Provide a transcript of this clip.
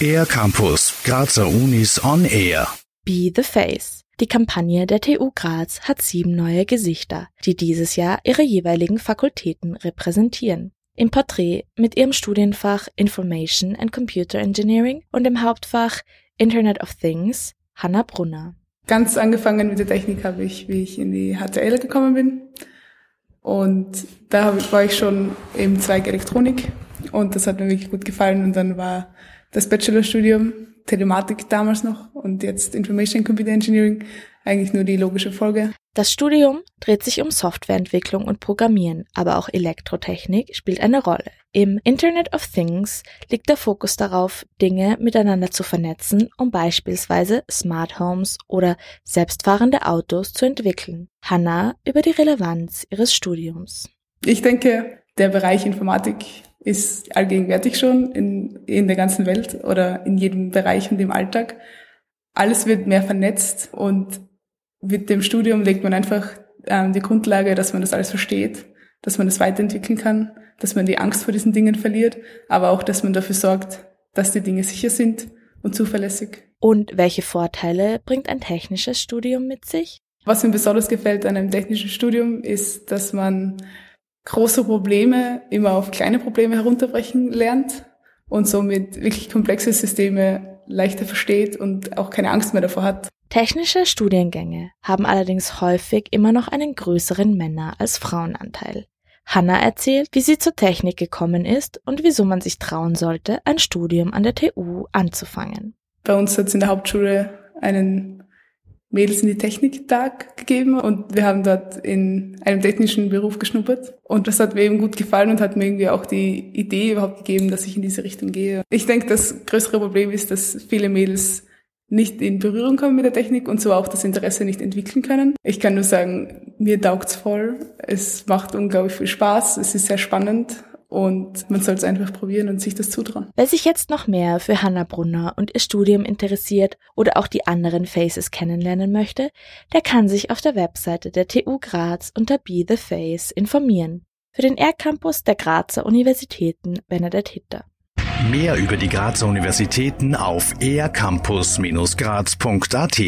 Air Campus, Grazer Unis on Air. Be the Face. Die Kampagne der TU Graz hat sieben neue Gesichter, die dieses Jahr ihre jeweiligen Fakultäten repräsentieren. Im Porträt mit ihrem Studienfach Information and Computer Engineering und im Hauptfach Internet of Things Hanna Brunner. Ganz angefangen mit der Technik habe ich, wie ich in die HTL gekommen bin. Und da war ich schon im Zweig Elektronik und das hat mir wirklich gut gefallen. Und dann war das Bachelorstudium Telematik damals noch und jetzt Information Computer Engineering eigentlich nur die logische Folge. Das Studium dreht sich um Softwareentwicklung und Programmieren, aber auch Elektrotechnik spielt eine Rolle. Im Internet of Things liegt der Fokus darauf, Dinge miteinander zu vernetzen, um beispielsweise Smart Homes oder selbstfahrende Autos zu entwickeln. Hanna über die Relevanz ihres Studiums. Ich denke, der Bereich Informatik ist allgegenwärtig schon in, in der ganzen Welt oder in jedem Bereich und im Alltag. Alles wird mehr vernetzt und mit dem Studium legt man einfach ähm, die Grundlage, dass man das alles versteht, dass man das weiterentwickeln kann, dass man die Angst vor diesen Dingen verliert, aber auch, dass man dafür sorgt, dass die Dinge sicher sind und zuverlässig. Und welche Vorteile bringt ein technisches Studium mit sich? Was mir besonders gefällt an einem technischen Studium ist, dass man große Probleme immer auf kleine Probleme herunterbrechen lernt und somit wirklich komplexe Systeme leichter versteht und auch keine Angst mehr davor hat. Technische Studiengänge haben allerdings häufig immer noch einen größeren Männer- als Frauenanteil. Hanna erzählt, wie sie zur Technik gekommen ist und wieso man sich trauen sollte, ein Studium an der TU anzufangen. Bei uns hat es in der Hauptschule einen Mädels in die Technik-Tag gegeben und wir haben dort in einem technischen Beruf geschnuppert. Und das hat mir eben gut gefallen und hat mir irgendwie auch die Idee überhaupt gegeben, dass ich in diese Richtung gehe. Ich denke, das größere Problem ist, dass viele Mädels nicht in Berührung kommen mit der Technik und so auch das Interesse nicht entwickeln können. Ich kann nur sagen, mir taugt's voll. Es macht unglaublich viel Spaß. Es ist sehr spannend und man soll es einfach probieren und sich das zutrauen. Wer sich jetzt noch mehr für Hanna Brunner und ihr Studium interessiert oder auch die anderen Faces kennenlernen möchte, der kann sich auf der Webseite der TU Graz unter Be the Face informieren. Für den R-Campus der Grazer Universitäten Bernadette Hitter. Mehr über die Grazer Universitäten auf ercampus-graz.at